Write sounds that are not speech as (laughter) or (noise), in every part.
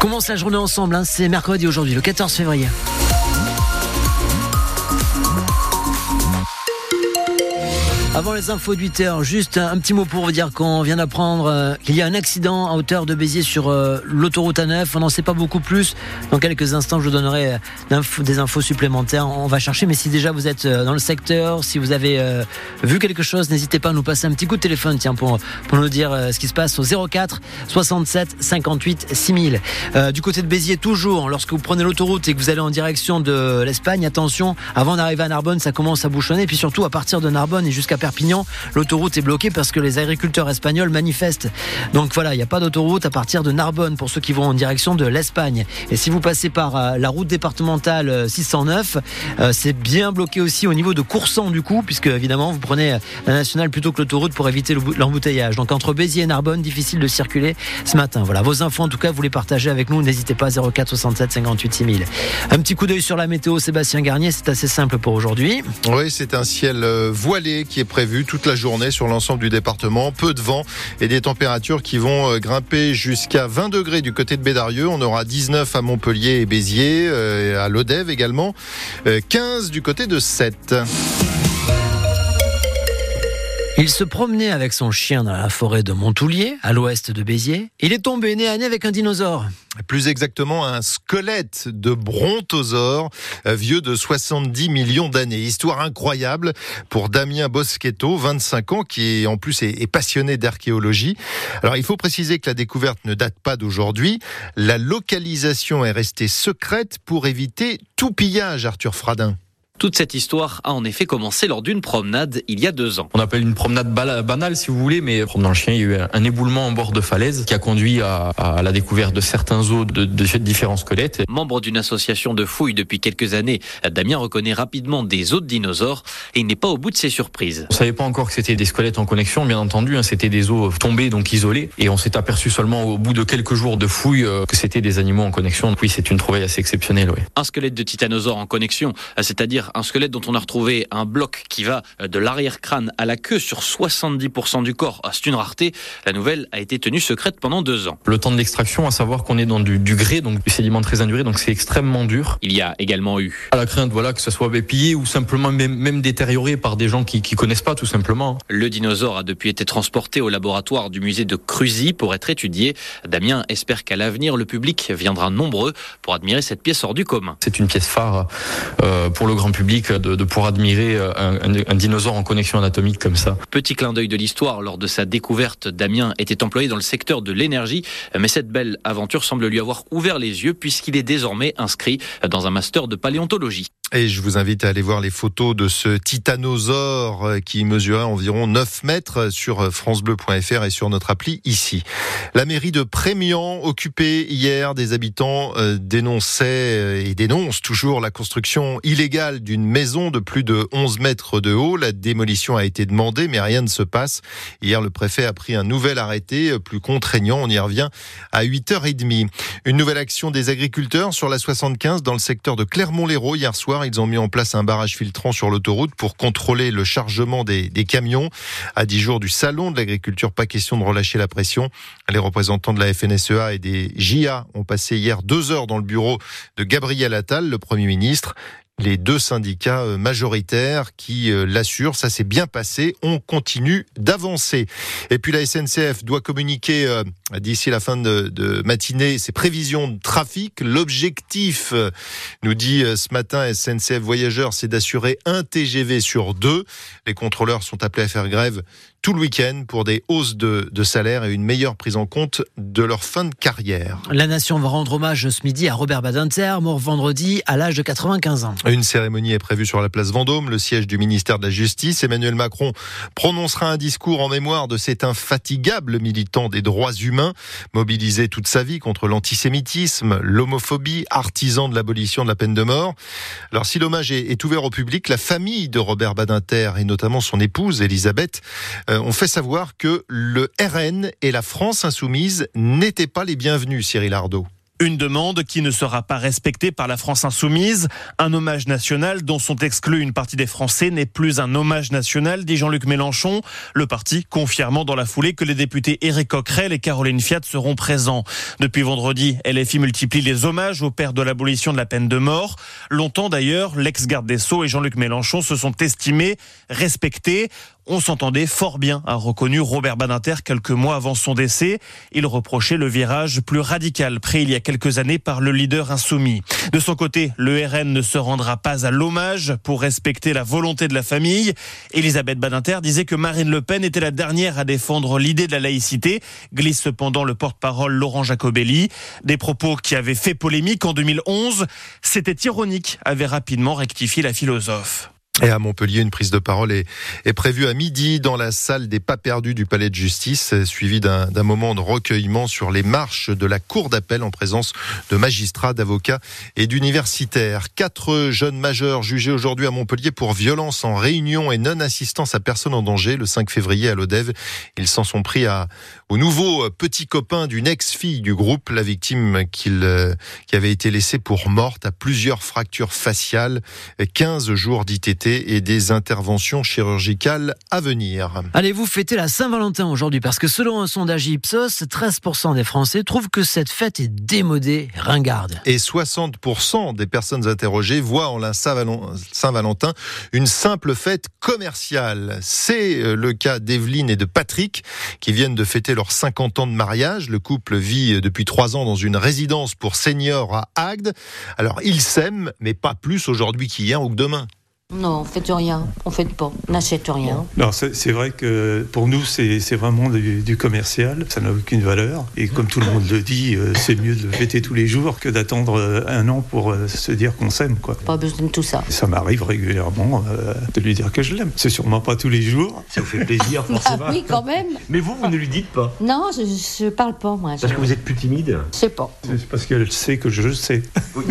Commence la journée ensemble, hein. c'est mercredi aujourd'hui, le 14 février. Avant les infos de 8 heures, juste un, petit mot pour vous dire qu'on vient d'apprendre euh, qu'il y a un accident à hauteur de Béziers sur euh, l'autoroute A9. On n'en sait pas beaucoup plus. Dans quelques instants, je vous donnerai euh, des infos supplémentaires. On va chercher, mais si déjà vous êtes dans le secteur, si vous avez vu quelque chose, n'hésitez pas à nous passer un petit coup de téléphone, tiens, pour, pour nous dire ce qui se passe au 04 67 58 6000. du côté de Béziers, toujours, lorsque vous prenez l'autoroute et que vous allez en direction de l'Espagne, attention, avant d'arriver à Narbonne, ça commence à bouchonner. Et puis surtout, à partir de Narbonne et jusqu'à L'autoroute est bloquée parce que les agriculteurs espagnols manifestent. Donc voilà, il n'y a pas d'autoroute à partir de Narbonne pour ceux qui vont en direction de l'Espagne. Et si vous passez par euh, la route départementale 609, euh, euh, c'est bien bloqué aussi au niveau de Coursan du coup, puisque évidemment vous prenez la nationale plutôt que l'autoroute pour éviter l'embouteillage. Donc entre Béziers et Narbonne, difficile de circuler ce matin. Voilà, vos infos en tout cas, vous les partagez avec nous. N'hésitez pas 04 67 58 6000. Un petit coup d'œil sur la météo, Sébastien Garnier, c'est assez simple pour aujourd'hui. Oui, c'est un ciel voilé qui est prévu toute la journée sur l'ensemble du département. Peu de vent et des températures qui vont euh, grimper jusqu'à 20 degrés du côté de Bédarieux. On aura 19 à Montpellier et Béziers, euh, à Lodève également. 15 euh, du côté de 7. Il se promenait avec son chien dans la forêt de Montoulier, à l'ouest de Béziers. Il est tombé nez à nez avec un dinosaure. Plus exactement, un squelette de brontosaure, euh, vieux de 70 millions d'années. Histoire incroyable pour Damien Boschetto, 25 ans, qui en plus est passionné d'archéologie. Alors, il faut préciser que la découverte ne date pas d'aujourd'hui. La localisation est restée secrète pour éviter tout pillage, Arthur Fradin. Toute cette histoire a en effet commencé lors d'une promenade il y a deux ans. On appelle une promenade banale si vous voulez, mais promenant le chien, il y a eu un éboulement en bord de falaise qui a conduit à, la découverte de certains os de, de, différents squelettes. Membre d'une association de fouilles depuis quelques années, Damien reconnaît rapidement des os de dinosaures et il n'est pas au bout de ses surprises. On savait pas encore que c'était des squelettes en connexion, bien entendu, hein, c'était des os tombés donc isolés et on s'est aperçu seulement au bout de quelques jours de fouilles euh, que c'était des animaux en connexion. Oui, c'est une trouvaille assez exceptionnelle. Oui. Un squelette de titanosaure en connexion, c'est-à-dire un squelette dont on a retrouvé un bloc qui va euh, de l'arrière-crâne à la queue sur 70% du corps. Ah, c'est une rareté. La nouvelle a été tenue secrète pendant deux ans. Le temps de l'extraction, à savoir qu'on est dans du, grès, donc du sédiment très induré, donc c'est extrêmement dur. Il y a également eu à la crainte, voilà, que ce soit pillé ou simplement même, même détérioré par des gens qui, qui connaissent pas, tout simplement. Le dinosaure a depuis été transporté au laboratoire du musée de Cruzy pour être étudié. Damien espère qu'à l'avenir, le public viendra nombreux pour admirer cette pièce hors du commun. C'est une pièce phare euh, pour le grand public de, de pouvoir admirer euh, un, dinosaure en connexion anatomique comme ça. Petit clin d'œil de l'histoire, lors de sa découverte, Damien était employé dans le secteur de l'énergie, mais cette belle aventure semble lui avoir ouvert les yeux puisqu'il est désormais inscrit dans un master de paléontologie. Et je vous invite à aller voir les photos de ce titanosaure euh, qui mesurait environ 9 mètres sur euh, francebleu.fr et sur notre appli ici. La mairie de Prémian, occupée hier, des habitants euh, dénonçaient et dénoncent toujours la construction illégale d'une maison de plus de 11 mètres de haut. La démolition a été demandée, mais rien ne se passe. Hier, le préfet a pris un nouvel arrêté plus contraignant. On y revient à 8h30. Une nouvelle action des agriculteurs sur la 75 dans le secteur de Clermont-Lérault hier soir ils ont mis en place un barrage filtrant sur l'autoroute pour contrôler le chargement des, camions. À 10 jours du salon de l'agriculture, pas question de relâcher la pression. Les représentants de la FNSEA et des JA ont passé hier deux heures dans le bureau de Gabriel Attal, le Premier ministre les deux syndicats euh, majoritaires qui euh, l'assurent. Ça s'est bien passé. On continue d'avancer. Et puis la SNCF doit communiquer euh, d'ici la fin de, de, matinée ses prévisions de trafic. L'objectif, nous dit ce matin SNCF Voyageurs, c'est d'assurer un TGV sur deux. Les contrôleurs sont appelés à faire grève tout le week-end pour des hausses de, de, salaire et une meilleure prise en compte de leur fin de carrière. La nation va rendre hommage ce midi à Robert Badinter, mort vendredi à l'âge de 95 ans. Une cérémonie est prévue sur la place Vendôme, le siège du ministère de la Justice. Emmanuel Macron prononcera un discours en mémoire de cet infatigable militant des droits humains, mobilisé toute sa vie contre l'antisémitisme, l'homophobie, artisan de l'abolition de la peine de mort. Alors si l'hommage est, est ouvert au public, la famille de Robert Badinter et notamment son épouse Elisabeth euh, on fait savoir que le RN et la France insoumise n'étaient pas les bienvenus, Cyril Ardo. Une demande qui ne sera pas respectée par la France insoumise. Un hommage national dont sont exclus une partie des Français n'est plus un hommage national, dit Jean-Luc Mélenchon. Le parti confirmant dans la foulée que les députés Éric Coquerel et Caroline Fiat seront présents. Depuis vendredi, LFI multiplie les hommages au père de l'abolition de la peine de mort. Longtemps d'ailleurs, l'ex-garde des Sceaux et Jean-Luc Mélenchon se sont estimés respectés. On s'entendait fort bien, a reconnu Robert Badinter quelques mois avant son décès. Il reprochait le virage plus radical pris il y a quelques années par le leader insoumis. De son côté, le RN ne se rendra pas à l'hommage pour respecter la volonté de la famille. Elisabeth Badinter disait que Marine Le Pen était la dernière à défendre l'idée de la laïcité, glisse cependant le porte-parole Laurent Jacobelli. Des propos qui avaient fait polémique en 2011. C'était ironique, avait rapidement rectifié la philosophe. Et à Montpellier, une prise de parole est, prévue à midi dans la salle des pas perdus du palais de justice, suivie d'un moment de recueillement sur les marches de la cour d'appel en présence de magistrats, d'avocats et d'universitaires. Quatre jeunes majeurs jugés aujourd'hui à Montpellier pour violence en réunion et non-assistance à personne en danger le 5 février à l'Odève. Ils s'en sont pris à, au nouveau petit copain d'une ex-fille du groupe, la victime qui avait été laissée pour morte à plusieurs fractures faciales, 15 jours d'ITT et des interventions chirurgicales à venir. Allez-vous fêter la Saint-Valentin aujourd'hui Parce que selon un sondage Ipsos, 13% des Français trouvent que cette fête est démodée, ringarde. Et 60% des personnes interrogées voient en la Saint-Valentin une simple fête commerciale. C'est euh, le cas d'Evelyne et de Patrick qui viennent de fêter leurs 50 ans de mariage. Le couple vit euh, depuis trois ans dans une résidence pour seniors à Agde. Alors ils s'aiment, mais pas plus aujourd'hui qu'hier ou que demain. Non, on fait rien, on fait pas, on n'achète rien. Non, c'est vrai que pour nous, c'est vraiment du, commercial, ça n'a aucune valeur. Et comme tout le monde le dit, euh, c'est mieux de le fêter tous les jours que d'attendre euh, un an pour euh, se dire qu'on s'aime. quoi. Pas besoin de tout ça. Ça m'arrive régulièrement de lui dire que je l'aime. C'est sûrement pas tous les jours. Ça vous fait plaisir, (laughs) forcément. Ah oui, quand même. Mais vous, vous ne lui dites pas Non, je, je parle pas, moi. Parce que vous êtes plus timide Je sais pas. C'est parce qu'elle sait que je sais. Ouais.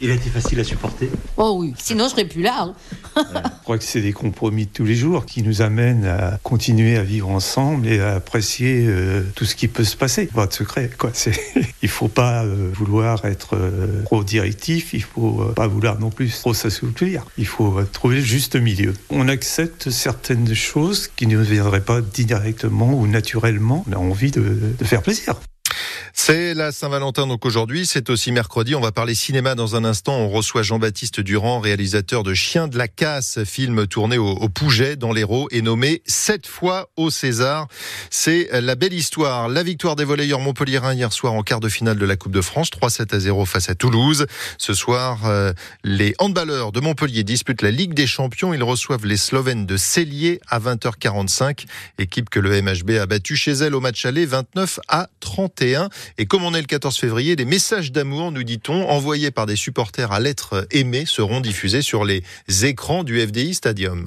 Il a été facile à supporter Oh oui, sinon je serais plus là. Hein. Je crois que c'est des compromis de tous les jours qui nous amènent à continuer à vivre ensemble et à apprécier euh, tout ce qui peut se passer. Pas de secret, quoi. (laughs) Il faut pas euh, vouloir être euh, trop directif, il faut pas vouloir non plus trop s'assouplir. Il faut trouver le juste milieu. On accepte certaines choses qui ne viendraient pas directement ou naturellement. On a envie de faire plaisir. C'est la Saint-Valentin donc aujourd'hui, c'est aussi mercredi. On va parler cinéma dans un instant. On reçoit Jean-Baptiste Durand, réalisateur de Chien de la casse, film tourné au, Pouget dans l'Hérault et nommé sept fois au César. C'est la belle histoire. La victoire des volleyeurs montpelliérains hier soir en quart de finale de la Coupe de France, 3-7 à 0 face à Toulouse. Ce soir, euh, les handballeurs de Montpellier disputent la Ligue des Champions. Ils reçoivent les Slovènes de Cellier à 20h45, équipe que le MHB a battu chez elle au match aller 29 à 31. Et comme on est le 14 février, des messages d'amour, nous dit-on, envoyés par des supporters à lettres aimées seront diffusés sur les écrans du FDI Stadium.